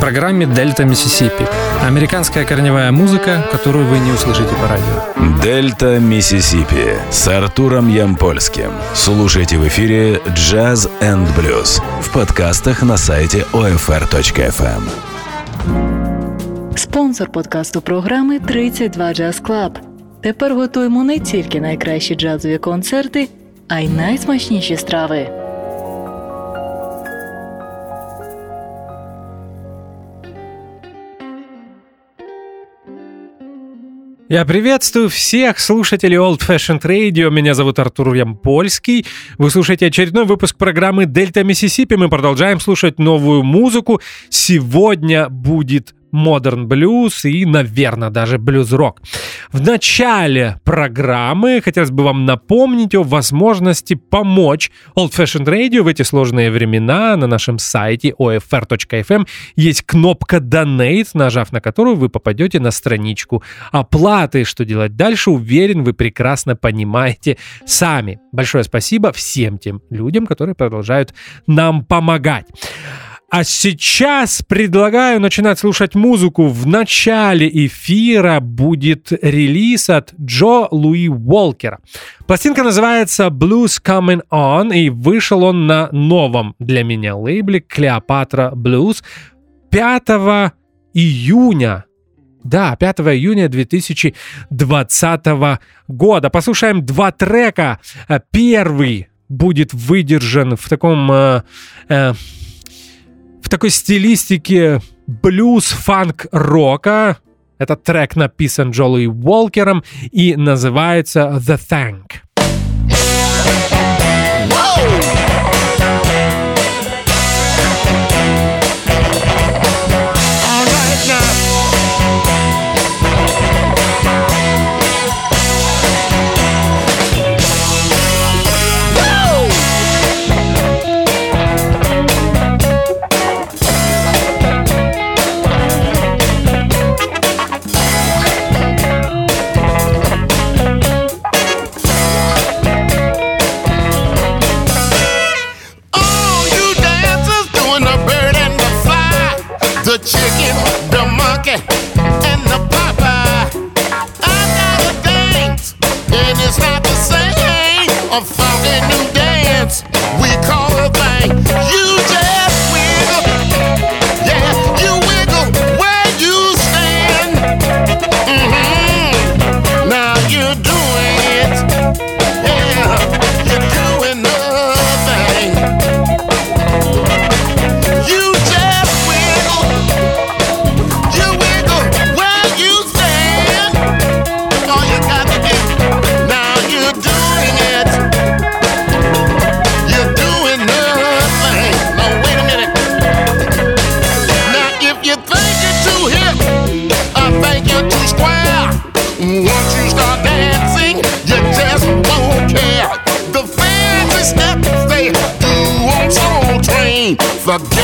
программе «Дельта Миссисипи». Американская корневая музыка, которую вы не услышите по радио. «Дельта Миссисипи» с Артуром Ямпольским. Слушайте в эфире «Джаз энд блюз» в подкастах на сайте OFR.FM. Спонсор подкасту програми «32 Jazz Club». Тепер готуємо не тільки найкращі джазові концерти, а й найсмачніші страви. Я приветствую всех слушателей Old Fashioned Radio. Меня зовут Артур Ямпольский. Вы слушаете очередной выпуск программы Дельта Миссисипи. Мы продолжаем слушать новую музыку. Сегодня будет модерн блюз и, наверное, даже блюз-рок. В начале программы хотелось бы вам напомнить о возможности помочь Old Fashioned Radio в эти сложные времена. На нашем сайте OFR.FM есть кнопка Donate, нажав на которую вы попадете на страничку оплаты. Что делать дальше, уверен, вы прекрасно понимаете сами. Большое спасибо всем тем людям, которые продолжают нам помогать. А сейчас предлагаю начинать слушать музыку. В начале эфира будет релиз от Джо Луи Уолкера. Пластинка называется Blues Coming On, и вышел он на новом для меня лейбле Клеопатра Blues 5 июня да, 5 июня 2020 года. Послушаем два трека. Первый будет выдержан в таком э, э, такой стилистике блюз, фанк, рока. Этот трек написан Джоли Уолкером и называется The Thank. The chicken. The fuck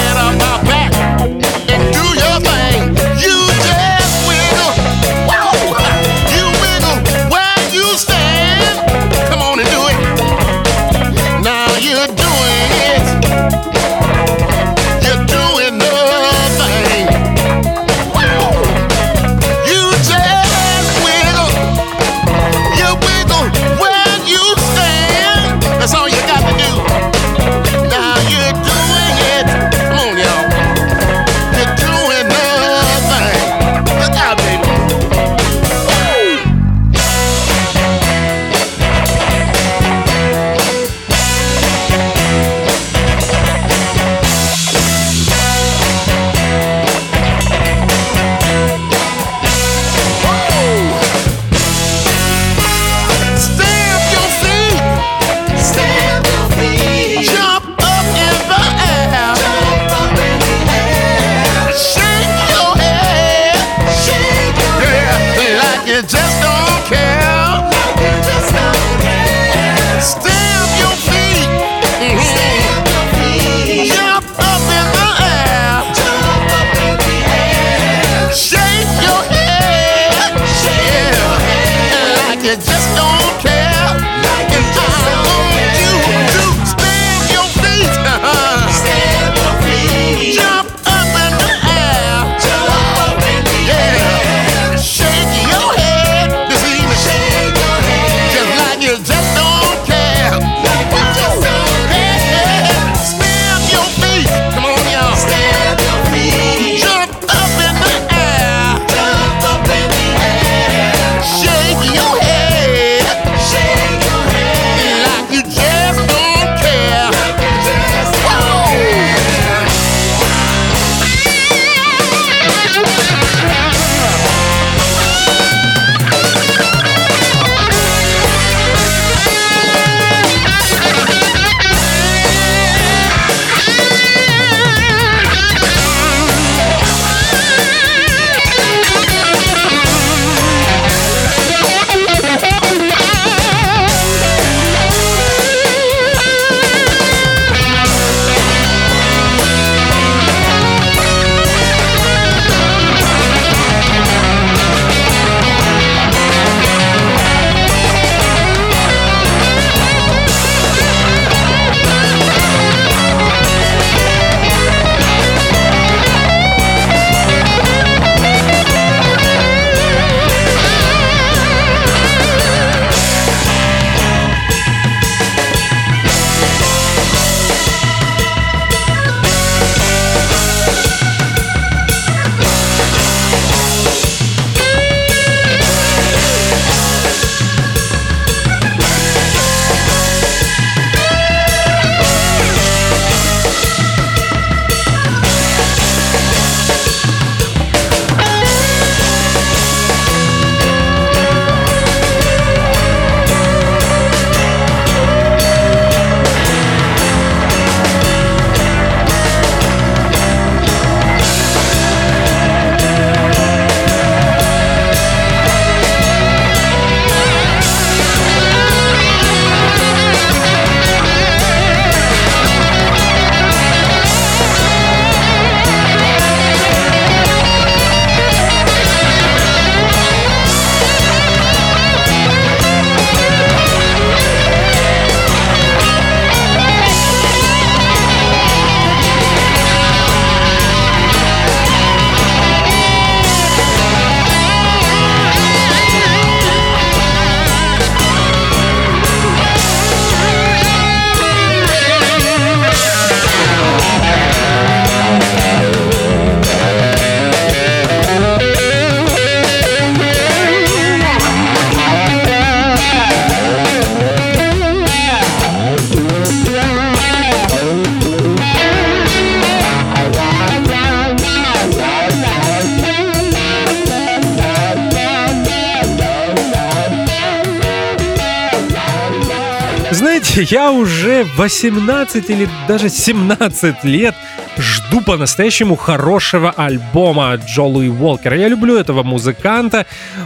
я уже 18 или даже 17 лет жду по-настоящему хорошего альбома Джолуи Уолкера. Я люблю этого музыканта.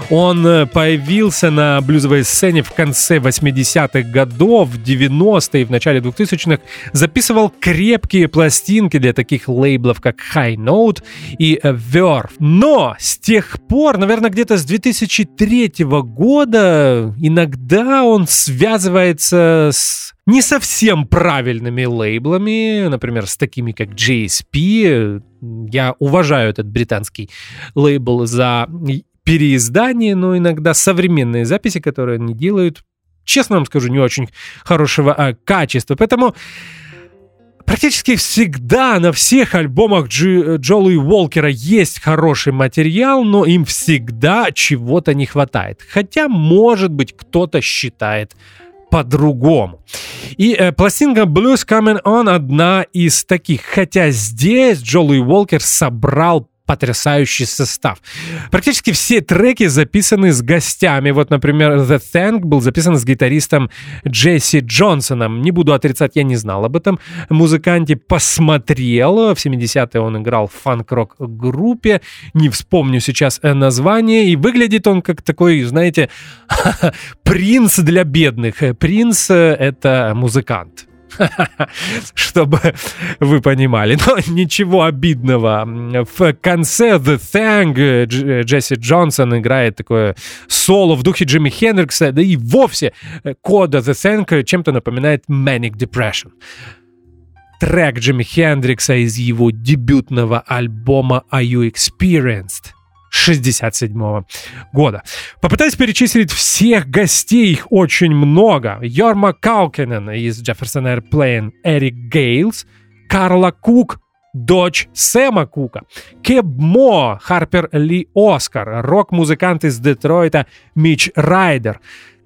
Он э, появился на блюзовой сцене в конце 80-х годов, в 90-е и в начале 2000-х. Записывал крепкие пластинки для таких лейблов, как High Note и Verve. Но с тех пор, наверное, где-то с 2003 года, иногда он связывается с не совсем правильными лейблами, например, с такими как JSP. Я уважаю этот британский лейбл за переиздание, но иногда современные записи, которые они делают, честно вам скажу, не очень хорошего а, качества. Поэтому практически всегда на всех альбомах Джи, Джола и Уолкера есть хороший материал, но им всегда чего-то не хватает. Хотя, может быть, кто-то считает по-другому. И э, пластинка Blues Coming On одна из таких. Хотя здесь Джоли Уолкер собрал потрясающий состав. Практически все треки записаны с гостями. Вот, например, The Thank был записан с гитаристом Джесси Джонсоном. Не буду отрицать, я не знал об этом музыканте. Посмотрел. В 70-е он играл в фанк-рок группе. Не вспомню сейчас э, название. И выглядит он как такой, знаете, принц для бедных. Принц — это музыкант. чтобы вы понимали. Но ничего обидного. В конце The Thang Джесси Джонсон играет такое соло в духе Джимми Хендрикса, да и вовсе кода The Thang чем-то напоминает Manic Depression трек Джимми Хендрикса из его дебютного альбома Are You Experienced? 67 года. Попытаюсь перечислить всех гостей, их очень много. Йорма Каукенен из Jefferson Airplane, Эрик Гейлс, Карла Кук, дочь Сэма Кука, Кеб Мо, Харпер Ли Оскар, рок-музыкант из Детройта Мич Райдер,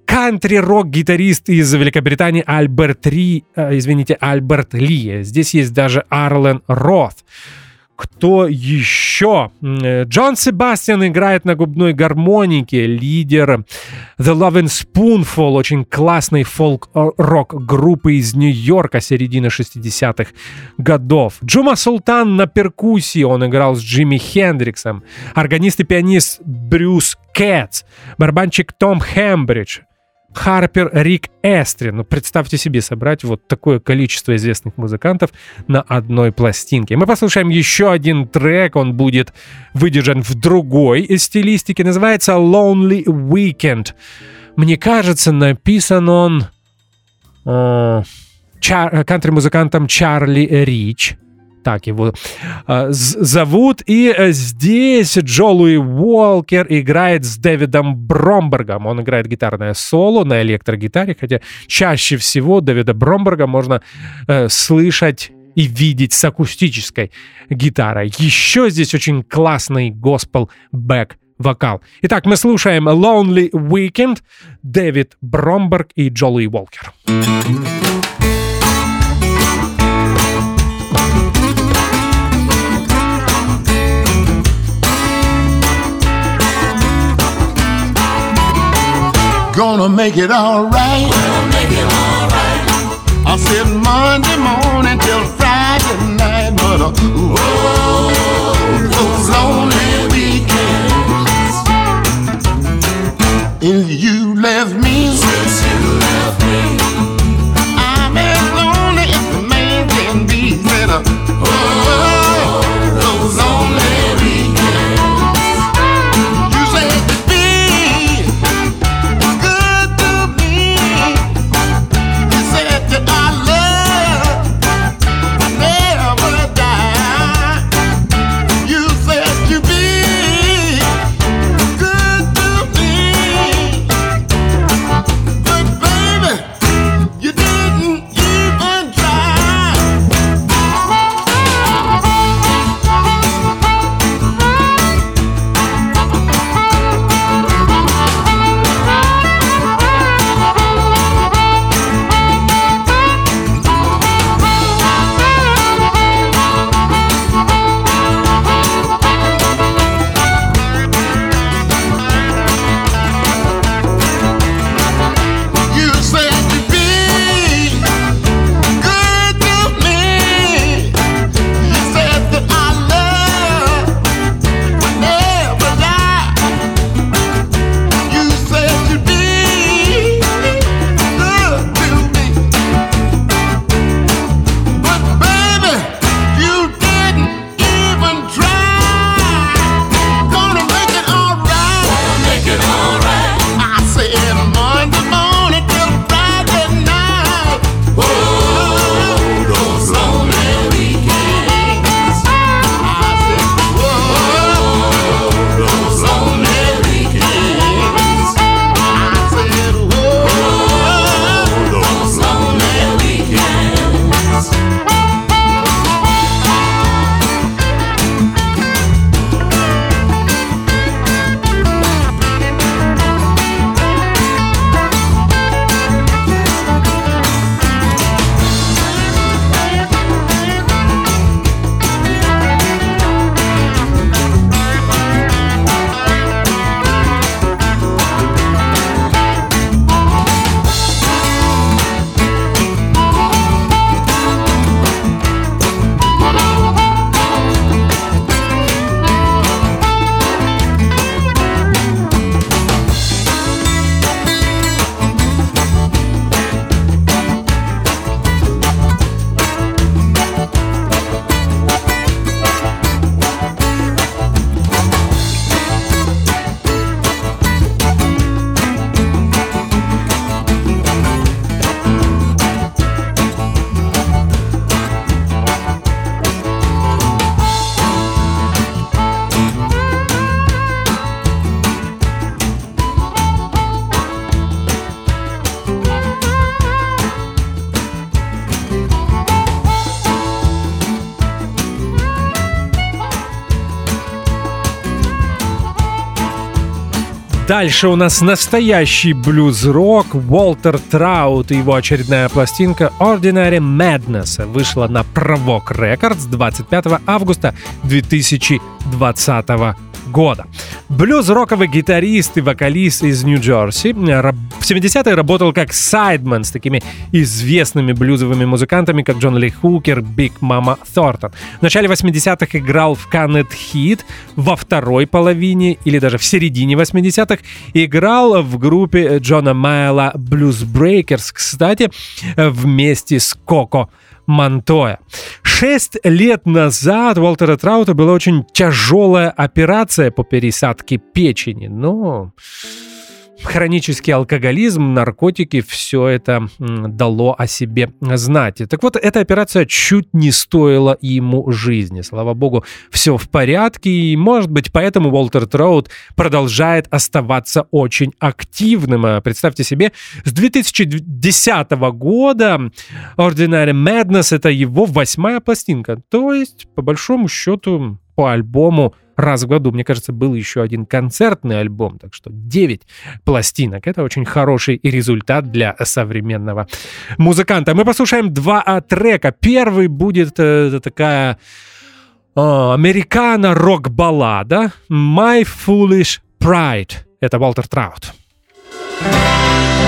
кантри-рок-гитарист из Великобритании Альберт Ри, э, извините, Альберт Ли. Здесь есть даже Арлен Роth. Кто еще? Э, Джон Себастьян играет на губной гармонике, лидер The Loving Spoonful, очень классной фолк-рок группы из Нью-Йорка середины 60-х годов. Джума Султан на перкуссии, он играл с Джимми Хендриксом. Органист и пианист Брюс Кэтс, барабанщик Том Хембридж, Харпер, Рик Эстрин. Ну, представьте себе собрать вот такое количество известных музыкантов на одной пластинке. Мы послушаем еще один трек, он будет выдержан в другой стилистике, называется Lonely Weekend. Мне кажется, написан он э, кантри-музыкантом Чарли Рич так его э, зовут. И э, здесь Джо Луи Уолкер играет с Дэвидом Бромбергом. Он играет гитарное соло на электрогитаре, хотя чаще всего Дэвида Бромберга можно э, слышать и видеть с акустической гитарой. Еще здесь очень классный госпел бэк вокал. Итак, мы слушаем Lonely Weekend, Дэвид Бромберг и Джоли Уолкер. Gonna make it alright. Gonna make it alright. I said Monday morning till Friday night, but uh, oh, those lonely weekends. And you left me. Since you left me. Дальше у нас настоящий блюз-рок Уолтер Траут и его очередная пластинка Ordinary Madness вышла на Провок Records 25 августа 2020 года. Блюз-роковый гитарист и вокалист из Нью-Джерси. В 70-е работал как сайдмен с такими известными блюзовыми музыкантами, как Джон Ли Хукер, Биг Мама Thornton. В начале 80-х играл в Cannet Hit, во второй половине или даже в середине 80-х играл в группе Джона Майла Blues Breakers, кстати, вместе с Коко Монтоя. Шесть лет назад у Уолтера Траута была очень тяжелая операция по пересадке печени, но хронический алкоголизм, наркотики, все это дало о себе знать. Так вот, эта операция чуть не стоила ему жизни. Слава богу, все в порядке, и, может быть, поэтому Уолтер Троуд продолжает оставаться очень активным. А представьте себе, с 2010 года Ordinary Madness — это его восьмая пластинка. То есть, по большому счету, по альбому раз в году. Мне кажется, был еще один концертный альбом, так что 9 пластинок. Это очень хороший результат для современного музыканта. Мы послушаем два а, трека. Первый будет э, такая э, американо-рок-баллада «My Foolish Pride». Это Walter Траут. by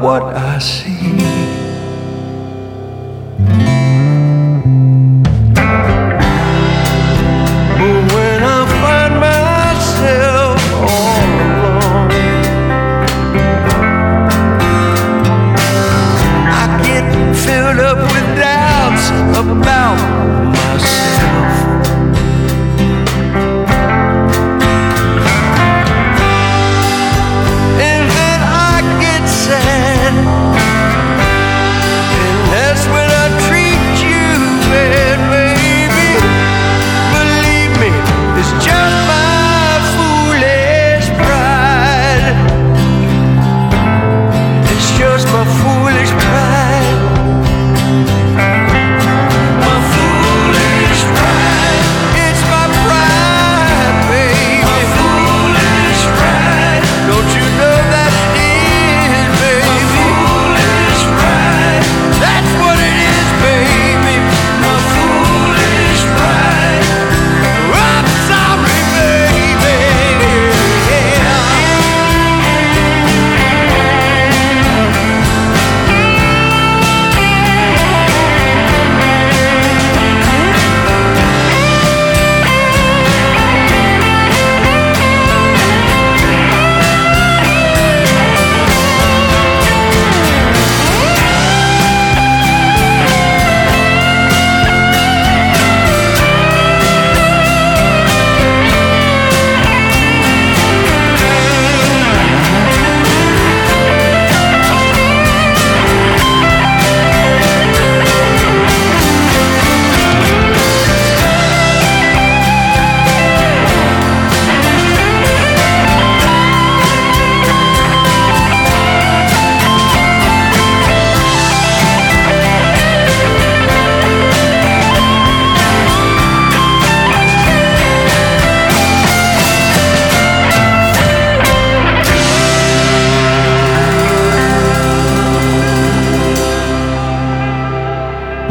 what I see.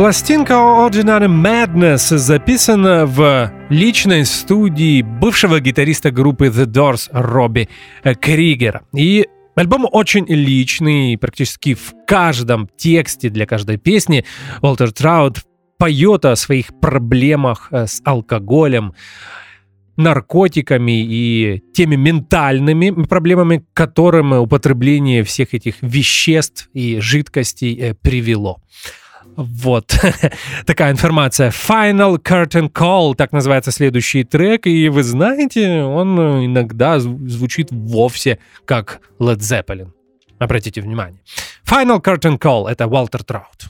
Пластинка Ordinary Madness записана в личной студии бывшего гитариста группы The Doors Робби Кригера. И альбом очень личный, практически в каждом тексте для каждой песни Уолтер Траут поет о своих проблемах э, с алкоголем, наркотиками и теми ментальными проблемами, к которым употребление всех этих веществ и жидкостей э, привело. Вот такая информация. Final Curtain Call, так называется следующий трек. И вы знаете, он иногда зв- звучит вовсе как Led Zeppelin. Обратите внимание. Final Curtain Call — это Уолтер Траут.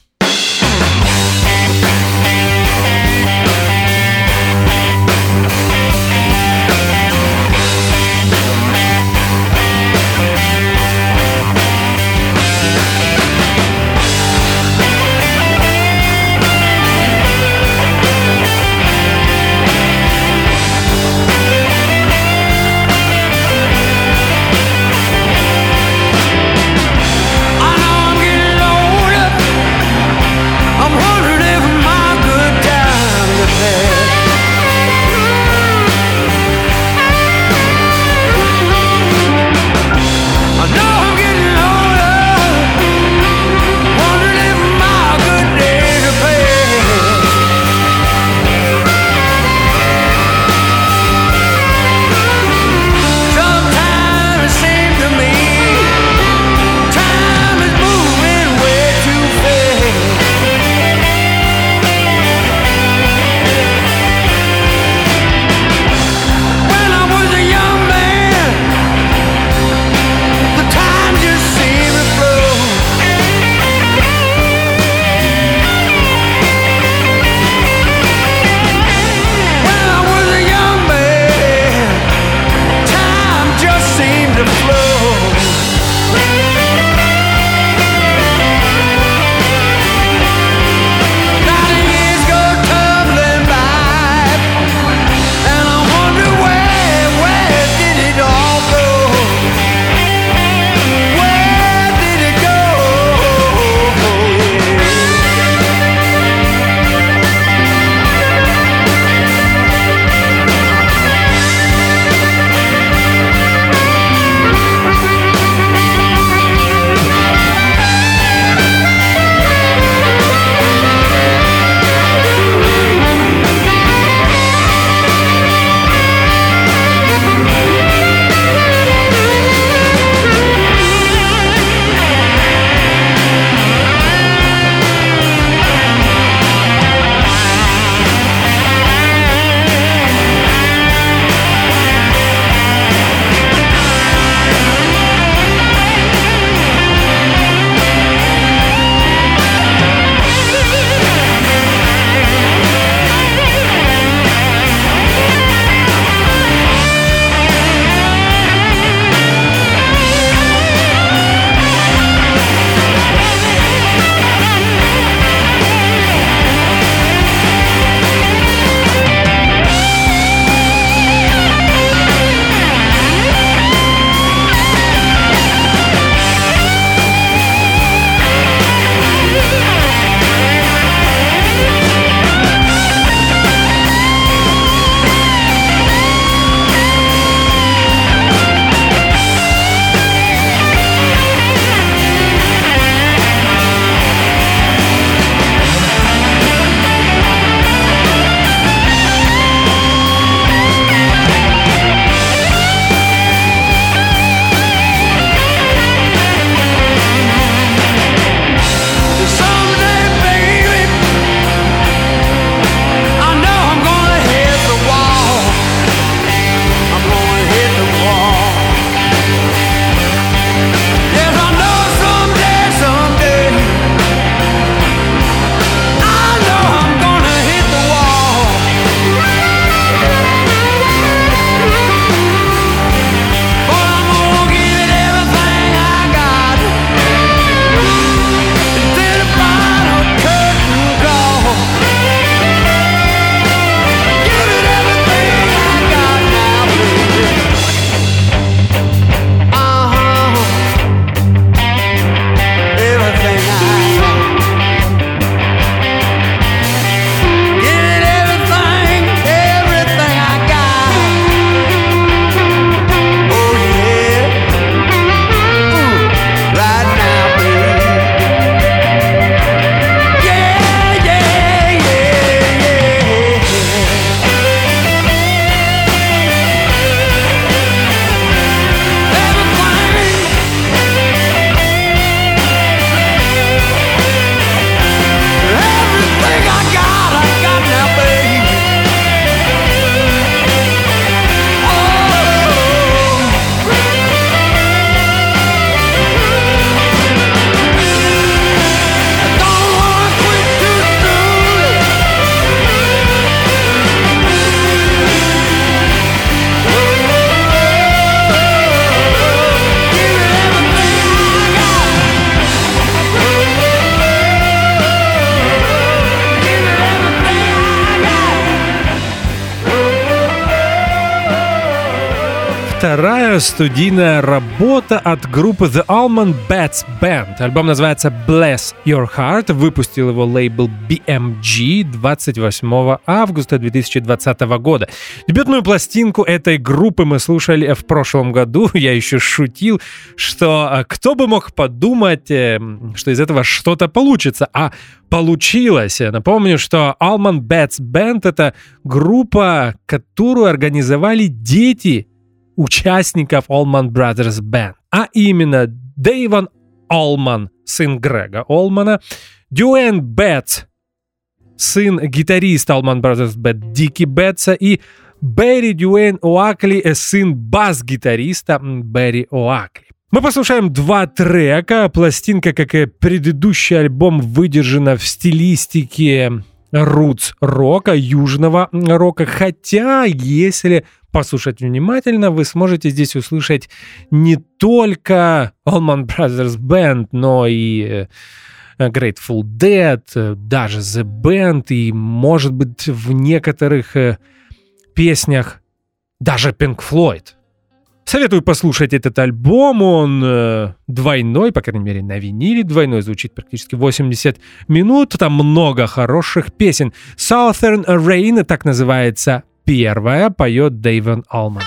Студийная работа от группы The Almond Bats Band. Альбом называется Bless Your Heart. Выпустил его лейбл BMG 28 августа 2020 года. Дебютную пластинку этой группы мы слушали в прошлом году. Я еще шутил, что а, кто бы мог подумать, э, что из этого что-то получится. А получилось. Напомню, что Almond Bats Band — это группа, которую организовали дети участников Allman Brothers Band, а именно Дэйвон Олман, сын Грега Олмана, Дюэн Бетс, сын гитариста Allman Brothers Band Дики Бетса и Берри Дюэйн Оакли, сын бас-гитариста Берри Оакли. Мы послушаем два трека. Пластинка, как и предыдущий альбом, выдержана в стилистике рутс рока, южного рока. Хотя, если послушать внимательно, вы сможете здесь услышать не только Allman Brothers Band, но и э, Grateful Dead, э, даже The Band, и, может быть, в некоторых э, песнях даже Pink Floyd. Советую послушать этот альбом, он э, двойной, по крайней мере, на виниле двойной, звучит практически 80 минут, там много хороших песен. Southern Rain, так называется первая, поет Дэйвен Алман.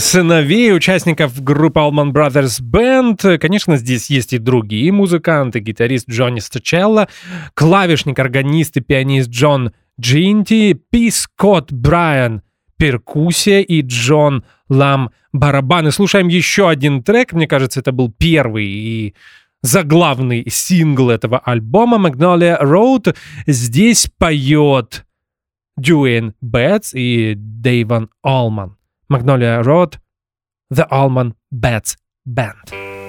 Сыновей участников группы Allman Brothers Band. Конечно, здесь есть и другие музыканты. Гитарист Джонни Стачелло, клавишник, органист и пианист Джон Джинти, Пи Скотт Брайан перкуссия и Джон Лам барабаны. Слушаем еще один трек. Мне кажется, это был первый и заглавный сингл этого альбома Magnolia Road. Здесь поет Дюэйн Бэтс и Дэйван Allman. Magnolia Road, The Allman Betts Band.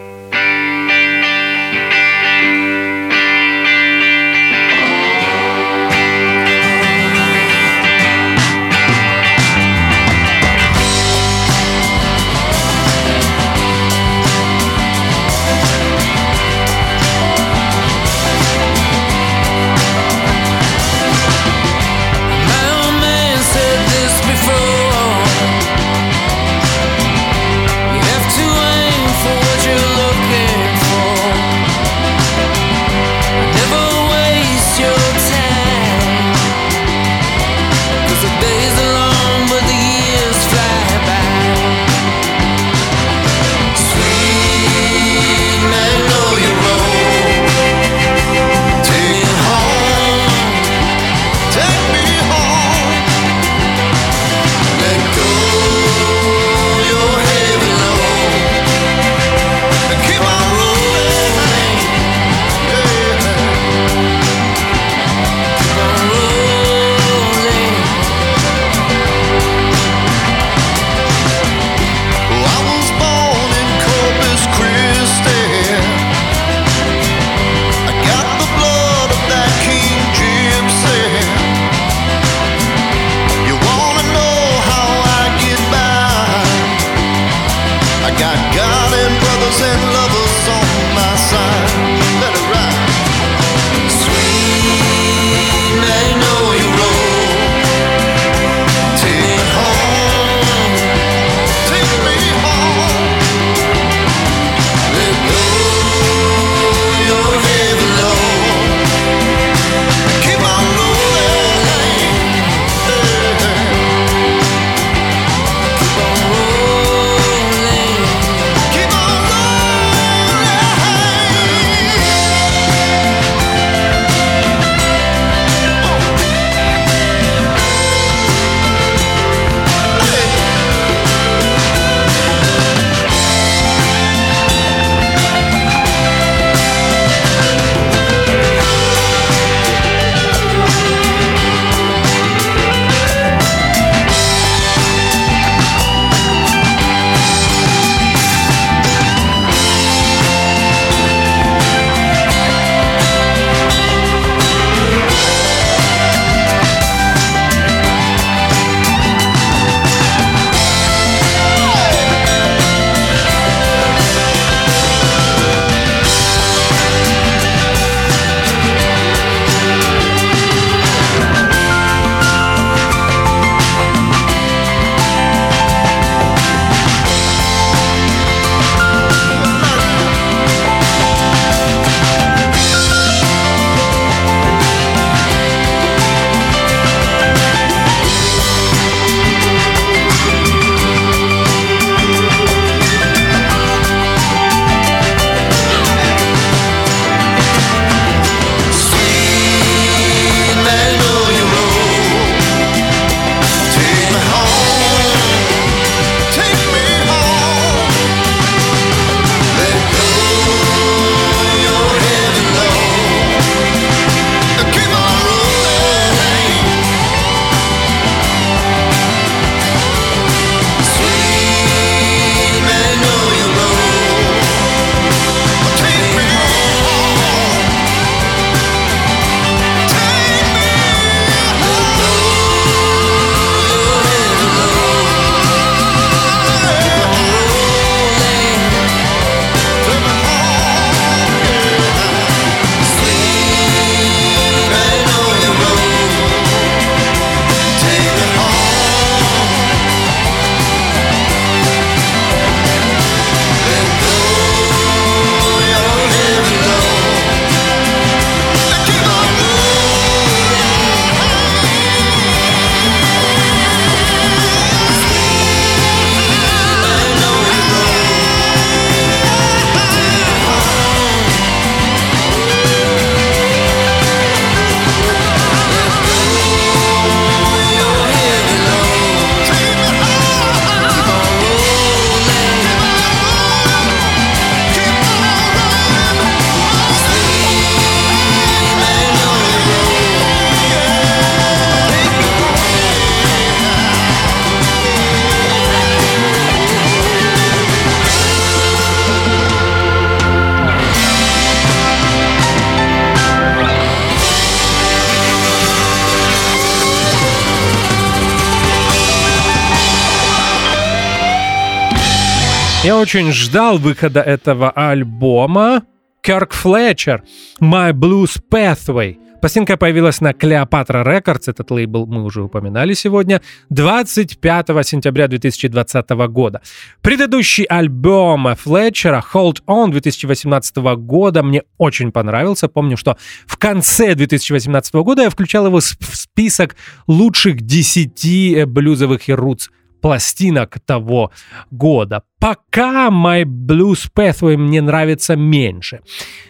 Очень ждал выхода этого альбома. Кирк Флетчер, My Blues Pathway. Пластинка появилась на Cleopatra Records, этот лейбл мы уже упоминали сегодня, 25 сентября 2020 года. Предыдущий альбом Флетчера Hold On 2018 года мне очень понравился. Помню, что в конце 2018 года я включал его в список лучших 10 блюзовых и рутс пластинок того года. Пока My Blues Pathway мне нравится меньше.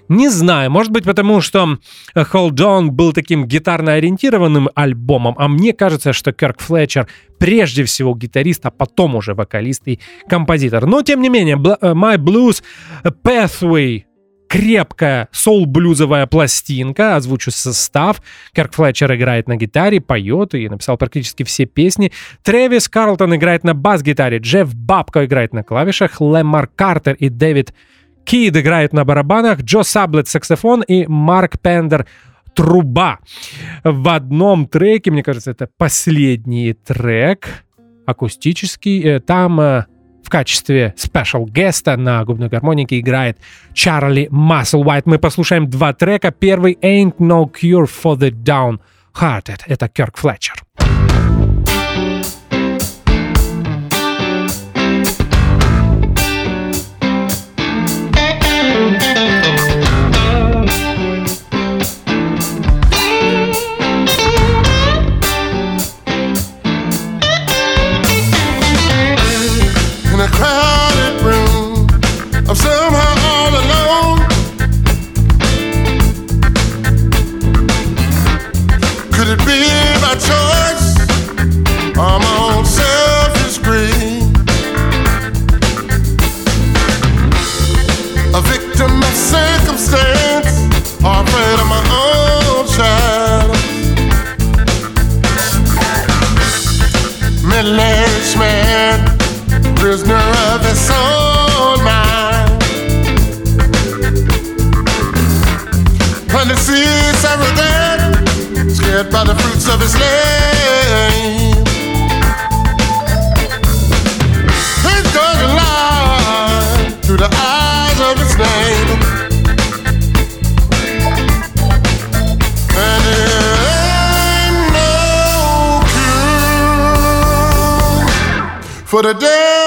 Не знаю, может быть потому, что Hold On был таким гитарно-ориентированным альбомом, а мне кажется, что Кирк Флетчер прежде всего гитарист, а потом уже вокалист и композитор. Но, тем не менее, My Blues Pathway крепкая соул-блюзовая пластинка, озвучу состав. Керк Флетчер играет на гитаре, поет и написал практически все песни. Трэвис Карлтон играет на бас-гитаре, Джефф Бабко играет на клавишах, Лэмар Картер и Дэвид Кид играют на барабанах, Джо Саблет саксофон и Марк Пендер труба. В одном треке, мне кажется, это последний трек, акустический, э, там э, качестве special guest а на губной гармонике играет Чарли Масселвайт. Мы послушаем два трека. Первый «Ain't No Cure for the Downhearted». Это Кирк Флетчер. led by the fruits of his name. His dark lie through the eyes of his name. And it ain't no cure for the day.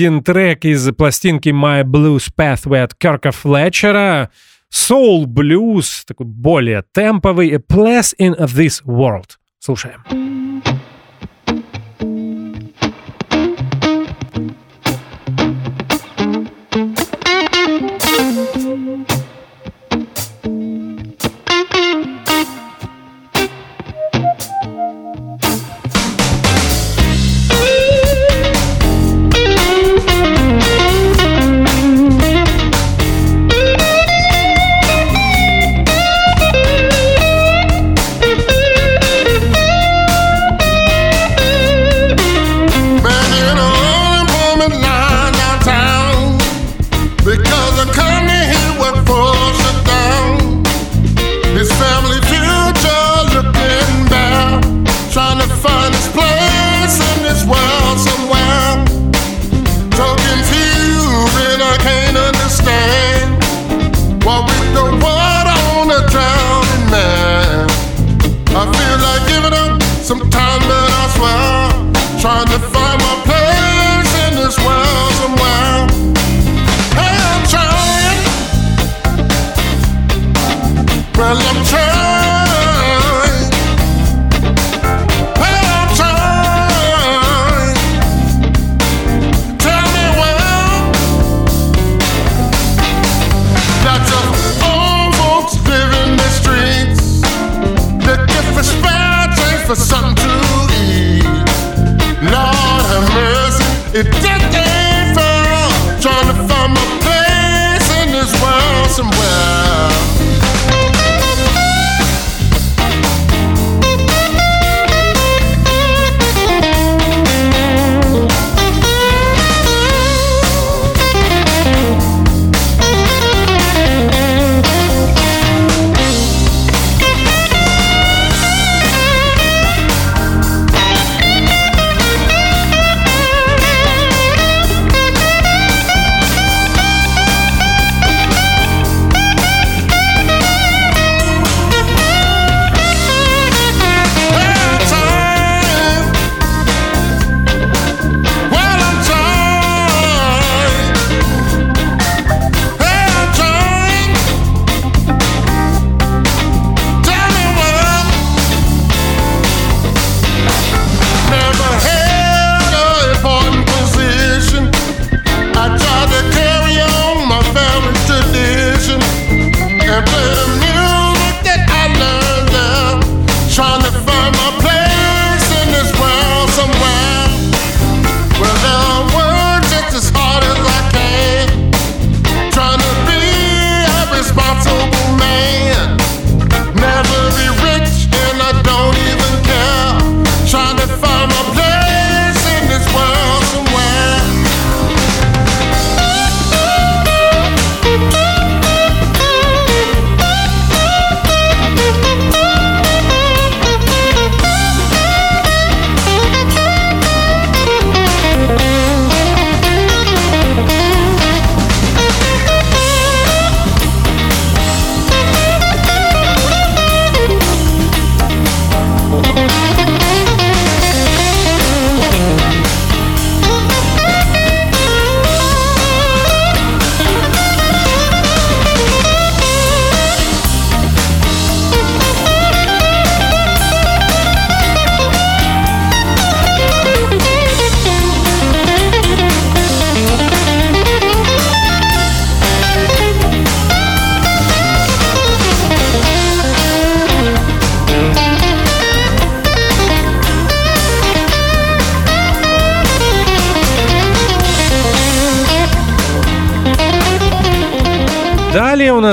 Один трек из пластинки My Blues Pathway от Керка Флетчера. Soul Blues, такой более темповый. A Place in This World. Слушаем. Man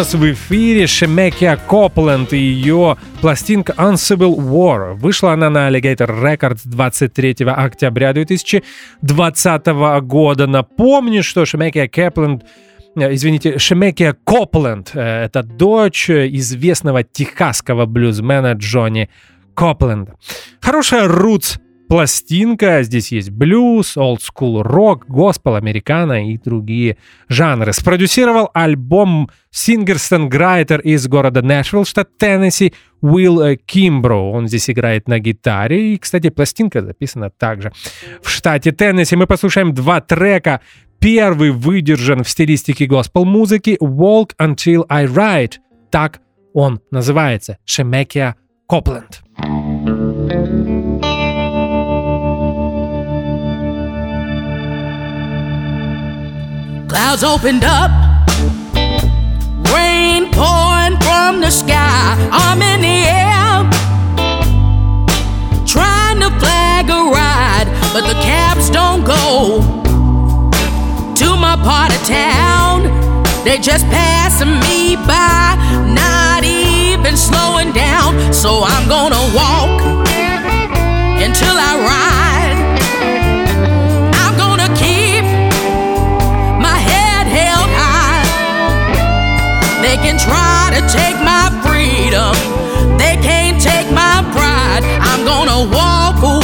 нас в эфире Шемекия Копленд и ее пластинка Uncivil War. Вышла она на Alligator Records 23 октября 2020 года. Напомню, что Шемекия Копленд э, Извините, Шемекия Копленд э, — это дочь известного техасского блюзмена Джонни Копленда. Хорошая рутс пластинка. Здесь есть блюз, олдскул рок, госпел, американо и другие жанры. Спродюсировал альбом сингер-сенграйтер из города Нэшвилл, штат Теннесси, Уилл э, Кимбро. Он здесь играет на гитаре. И, кстати, пластинка записана также в штате Теннесси. Мы послушаем два трека. Первый выдержан в стилистике госпел-музыки «Walk Until I Ride». Так он называется. Шемекия Копленд. Clouds opened up, rain pouring from the sky. I'm in the air, trying to flag a ride, but the cabs don't go to my part of town. They just passing me by, not even slowing down. So I'm gonna walk until I ride. They can try to take my freedom, they can't take my pride. I'm gonna walk, walk,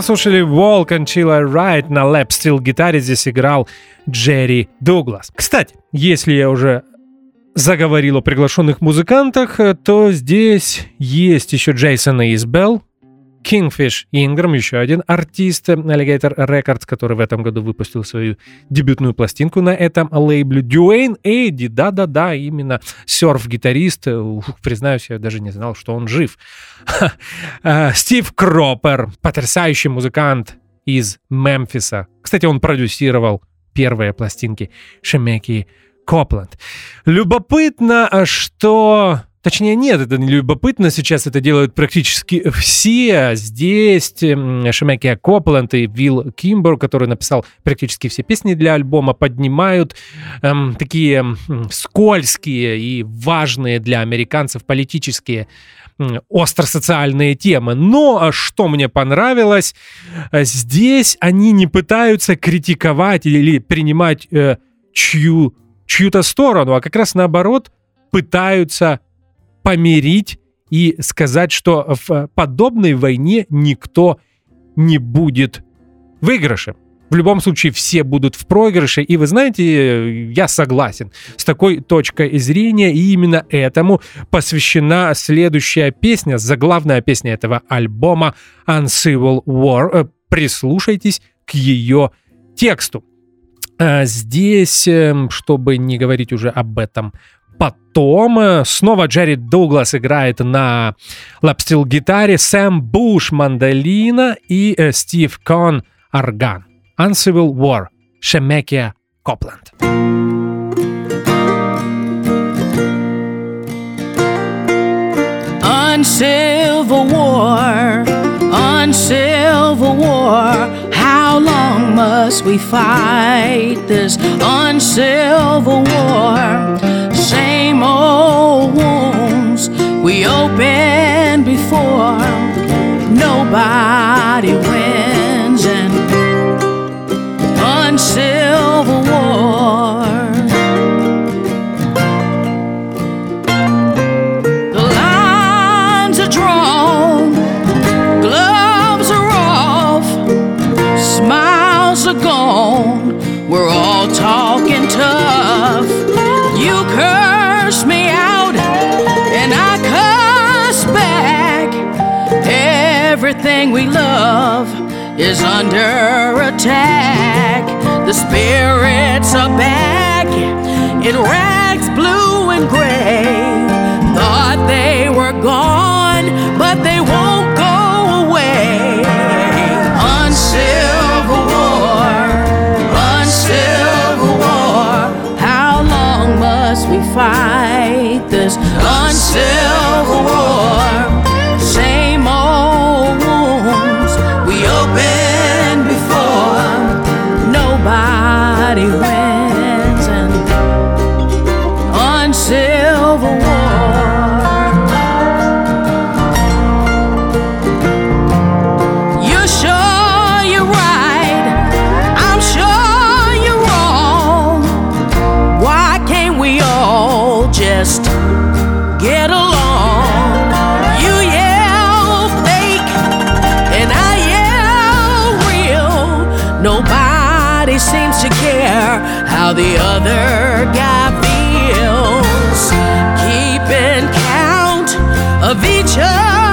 Мы послушали Walk Until I Ride на лэп стил гитаре. Здесь играл Джерри Дуглас. Кстати, если я уже заговорил о приглашенных музыкантах, э, то здесь есть еще Джейсон Эйсбелл. Kingfish Ingram, еще один артист Alligator Records, который в этом году выпустил свою дебютную пластинку на этом лейбле. Дюэйн Эйди, да-да-да, именно серф-гитарист. Признаюсь, я даже не знал, что он жив. А, Стив Кропер, потрясающий музыкант из Мемфиса. Кстати, он продюсировал первые пластинки Шемеки Копленд. Любопытно, что Точнее, нет, это не любопытно. Сейчас это делают практически все. Здесь Шемеки Копленд и Вилл Кимбер, который написал практически все песни для альбома, поднимают эм, такие скользкие и важные для американцев политические остросоциальные темы. Но а что мне понравилось, здесь они не пытаются критиковать или принимать э, чью, чью-то сторону, а как раз наоборот пытаются помирить и сказать, что в подобной войне никто не будет выигрышем. В любом случае все будут в проигрыше, и вы знаете, я согласен с такой точкой зрения, и именно этому посвящена следующая песня, заглавная песня этого альбома Uncivil War. Э, прислушайтесь к ее тексту. А здесь, эм, чтобы не говорить уже об этом Потом э, снова Джерри Дуглас играет на лапстил-гитаре, Сэм Буш мандолина и э, Стив Кон орган. Uncivil War, Шемекия Копленд. Uncivil War, Uncivil War. How long must we fight this uncivil war? Old wounds we opened before. Nobody wins an uncivil war. Is under attack. The spirits are back in rags blue and gray. Thought they were gone, but they won't go away. Uncivil war, uncivil war. How long must we fight this uncivil war? Just get along? You yell fake and I yell real. Nobody seems to care how the other guy feels. Keeping count of each other's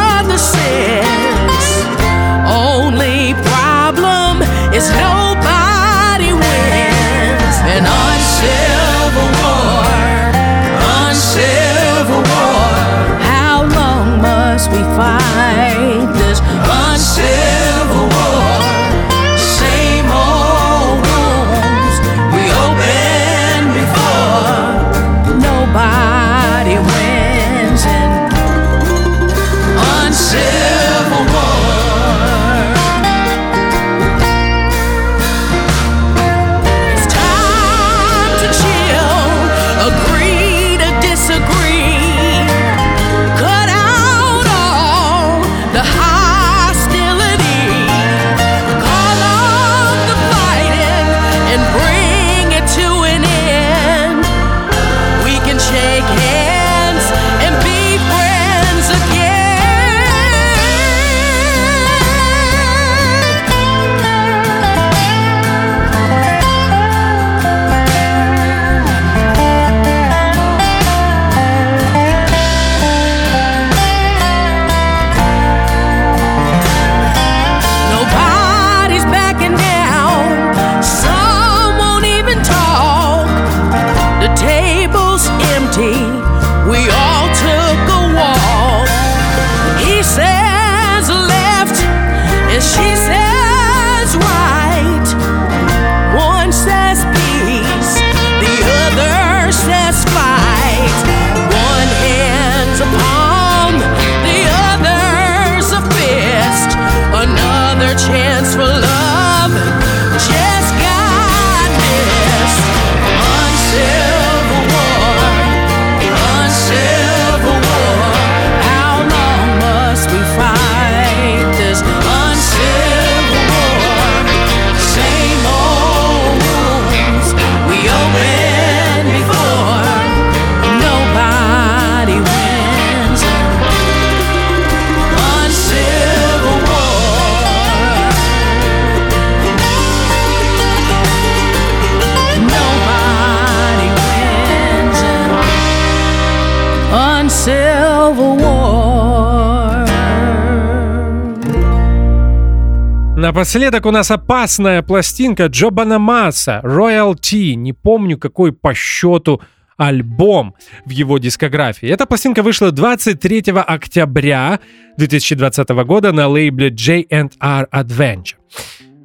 Напоследок у нас опасная пластинка Джо Банамаса Royalty. Не помню, какой по счету альбом в его дискографии. Эта пластинка вышла 23 октября 2020 года на лейбле J&R Adventure.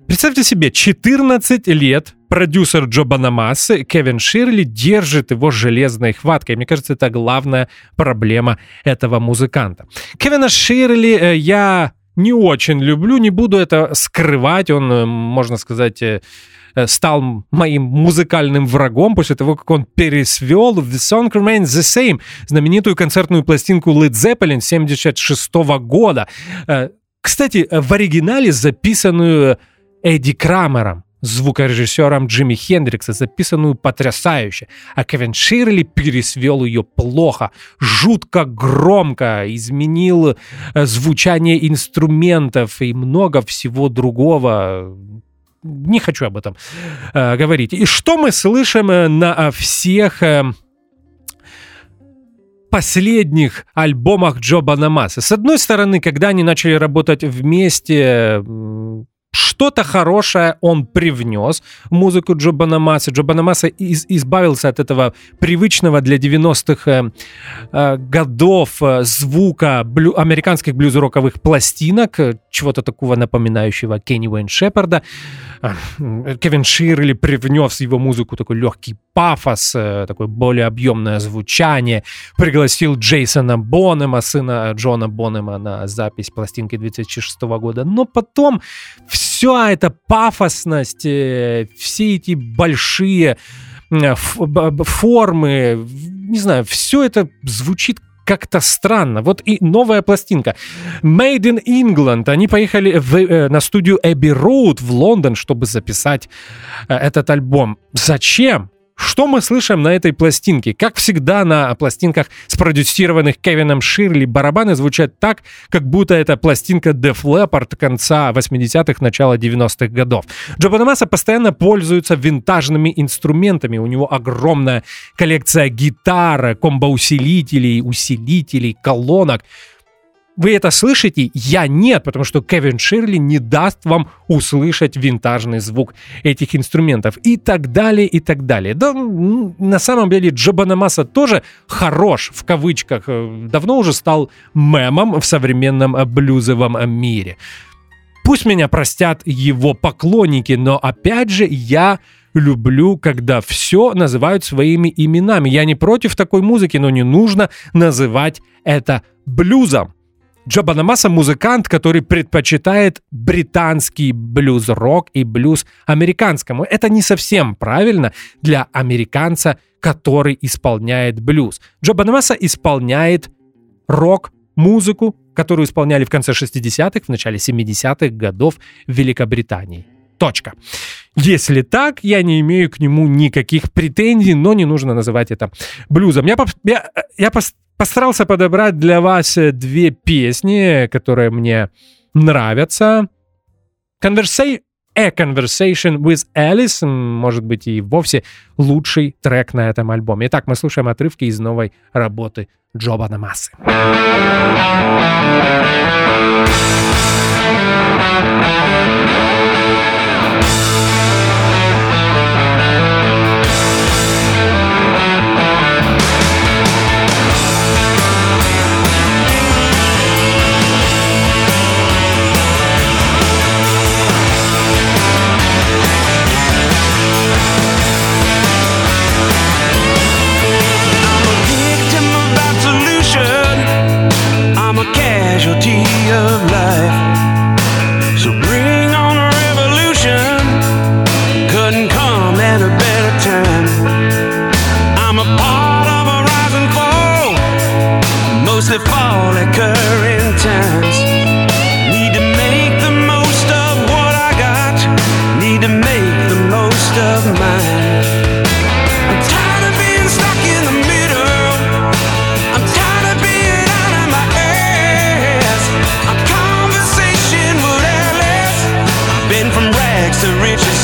Представьте себе, 14 лет продюсер Джо Банамасы Кевин Ширли держит его железной хваткой. Мне кажется, это главная проблема этого музыканта. Кевина Ширли э, я не очень люблю, не буду это скрывать. Он, э, можно сказать, э, э, стал моим музыкальным врагом после того, как он пересвел The Song Remains the Same, знаменитую концертную пластинку Led Zeppelin 76 года. Кстати, в оригинале записанную Эдди Крамером, звукорежиссером Джимми Хендрикса, записанную потрясающе. А Кевин Ширли пересвел ее плохо, жутко громко, изменил э, звучание инструментов и много всего другого. Не хочу об этом э, говорить. И что мы слышим э, на э, всех э, последних альбомах Джо Банамаса. С одной стороны, когда они начали работать вместе, что-то хорошее он привнес в музыку Джо Банамаса. Джо Банамаса из- избавился от этого привычного для 90-х э, э, годов э, звука блю- американских блюз-роковых пластинок, э, чего-то такого напоминающего Кенни Уэйн Шепарда. Э, Кевин Ширли привнес в его музыку такой легкий пафос, э, такое более объемное звучание. Пригласил Джейсона Бонема, сына Джона Бонема, на запись пластинки 2006 года. Но потом вся эта пафосность, э, все эти большие формы, не знаю, все это звучит как-то странно. Вот и новая пластинка. Made in England. Они поехали в, э, на студию Abbey Road в Лондон, чтобы записать э, этот альбом. Зачем? Что мы слышим на этой пластинке? Как всегда на пластинках, спродюсированных Кевином Ширли, барабаны звучат так, как будто это пластинка Def Leppard конца 80-х, начала 90-х годов. Джо Бонамасса постоянно пользуется винтажными инструментами. У него огромная коллекция гитар, комбоусилителей, усилителей, колонок. Вы это слышите? Я нет, потому что Кевин Ширли не даст вам услышать винтажный звук этих инструментов. И так далее, и так далее. Да, м, на самом деле Джо Банамаса тоже хорош, в кавычках. э, Давно уже стал мемом в современном э, блюзовом э, мире. Пусть меня простят его поклонники, но опять же я люблю, когда все называют своими именами. Я не против такой музыки, но не нужно называть это блюзом. Джо Банамаса музыкант, который предпочитает британский блюз-рок и блюз американскому. Это не совсем правильно для американца, который исполняет блюз. Джо Банамаса исполняет рок-музыку, которую исполняли в конце 60-х, в начале 70-х годов в Великобритании. Точка. Если так, я не имею к нему никаких претензий, но не нужно называть это блюзом. Я, я, я постарался подобрать для вас э, две песни, которые мне нравятся. Conversa- A Conversation with Alice, может быть, и вовсе лучший трек на этом альбоме. Итак, мы слушаем отрывки из новой работы Джо Банамасы. victim takes to reach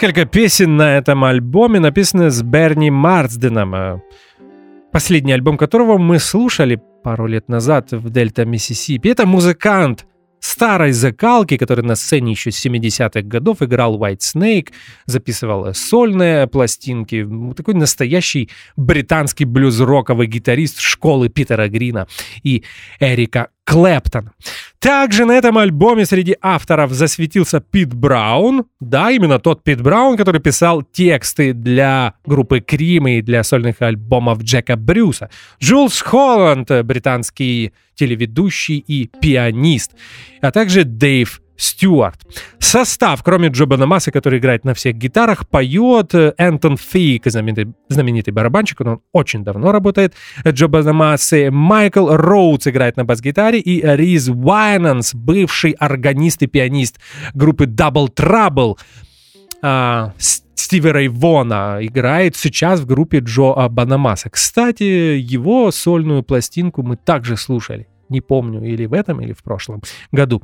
Несколько песен на этом альбоме написаны с Берни Марсденом, э, последний альбом которого мы слушали пару лет назад в Дельта, Миссисипи. Это музыкант старой закалки, который на сцене еще с 70-х годов играл White Snake, записывал сольные пластинки. Такой настоящий британский блюз-роковый гитарист школы Питера Грина и Эрика Клэптон. Также на этом альбоме среди авторов засветился Пит Браун. Да, именно тот Пит Браун, который писал тексты для группы Крим и для сольных альбомов Джека Брюса. Джулс Холланд, британский телеведущий и пианист. А также Дэйв Стюарт. Состав, кроме Джо Бонамасса, который играет на всех гитарах, поет э, Энтон Фиг, знаменитый, знаменитый барабанщик, он очень давно работает. Джо Бонамассы, Майкл Роудс играет на бас-гитаре и Риз Уайнанс, бывший органист и пианист группы Double Trouble. А, С- Стиви Рэй Вона играет сейчас в группе Джо а, Бонамасса. Кстати, его сольную пластинку мы также слушали. Не помню, или в этом, или в прошлом году.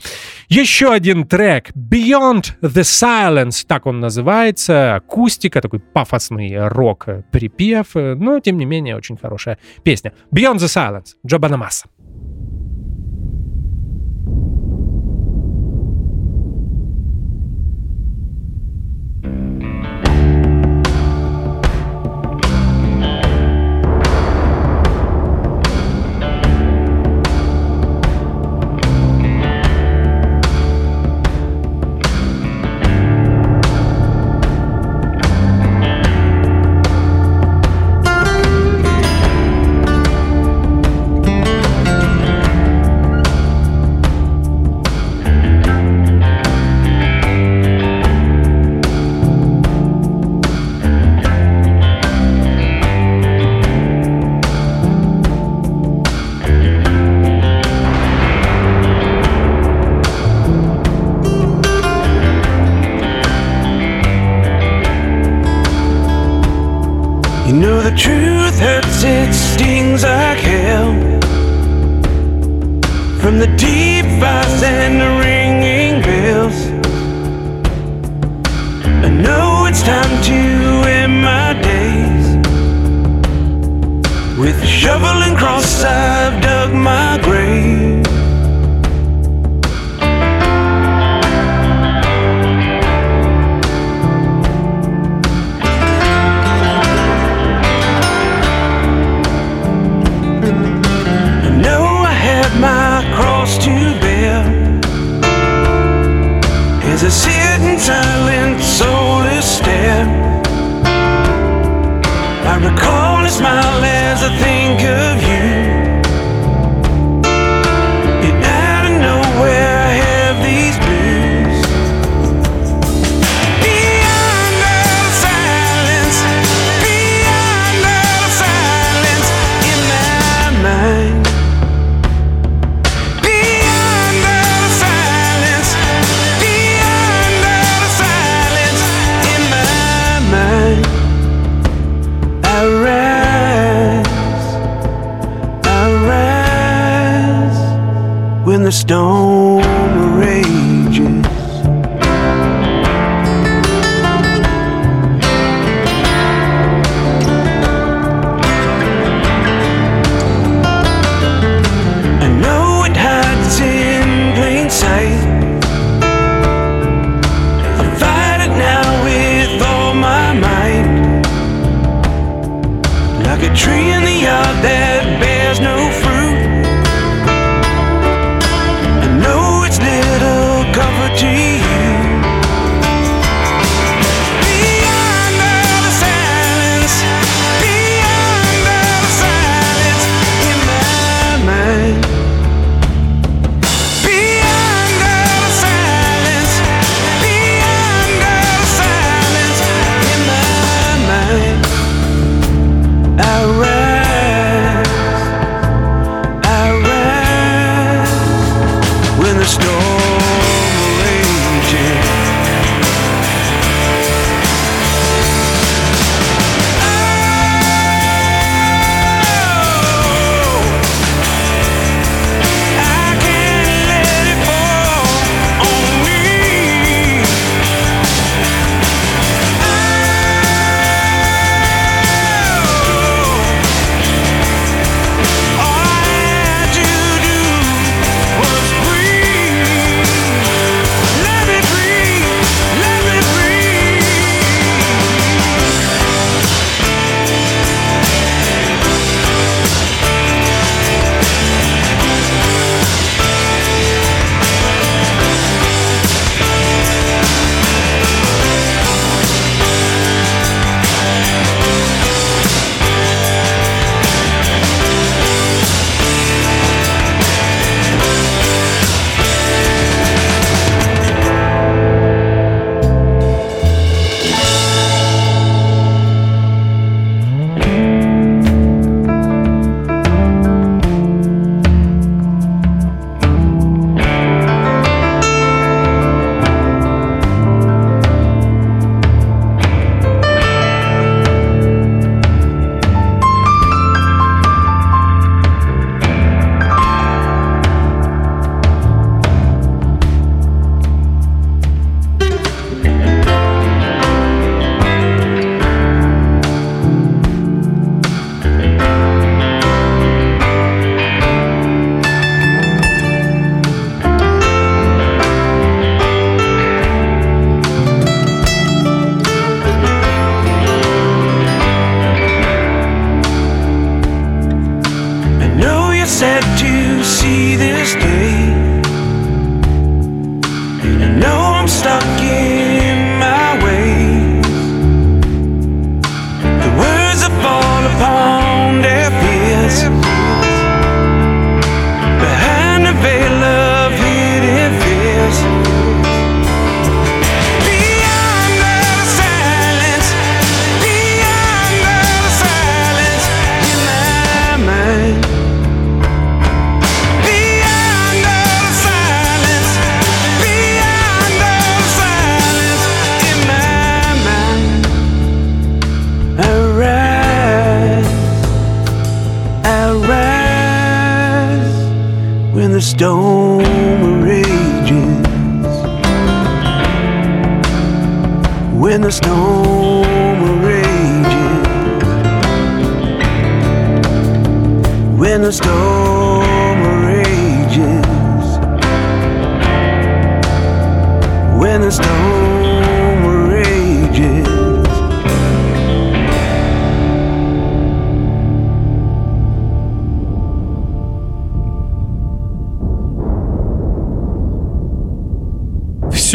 Еще один трек Beyond the Silence, так он называется. Акустика, такой пафосный рок-припев, но тем не менее очень хорошая песня. Beyond the Silence, Джо Банамаса.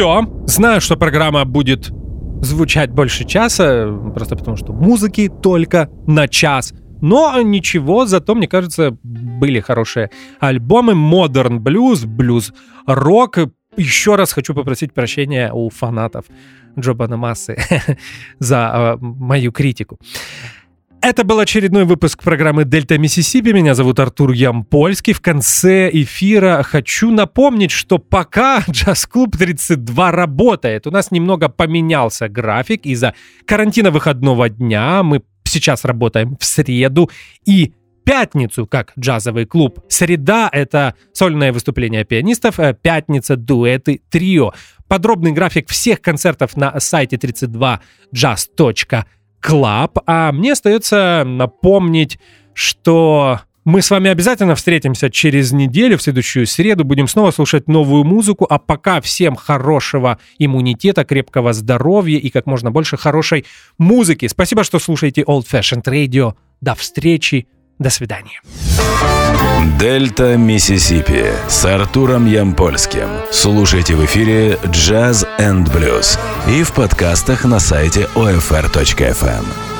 Все. Знаю, что программа будет звучать больше часа, просто потому что музыки только на час. Но ничего, зато, мне кажется, были хорошие альбомы. Modern Blues, Blues Rock. Еще раз хочу попросить прощения у фанатов Джобана Массы за э, мою критику. Это был очередной выпуск программы «Дельта Миссисипи». Меня зовут Артур Ямпольский. В конце эфира хочу напомнить, что пока Джаз-клуб 32 работает, у нас немного поменялся график из-за карантина выходного дня. Мы сейчас работаем в среду и пятницу как джазовый клуб. Среда — это сольное выступление пианистов, э, пятница — дуэты, трио. Подробный график всех концертов на сайте 32jazz.com Club. А мне остается напомнить, что мы с вами обязательно встретимся через неделю, в следующую среду. Будем снова слушать новую музыку. А пока всем хорошего иммунитета, крепкого здоровья и как можно больше хорошей музыки. Спасибо, что слушаете Old Fashioned Radio. До встречи. До свидания. Дельта Миссисипи с Артуром Ямпольским. Слушайте в эфире Jazz and Blues и в подкастах на сайте OFR.FM.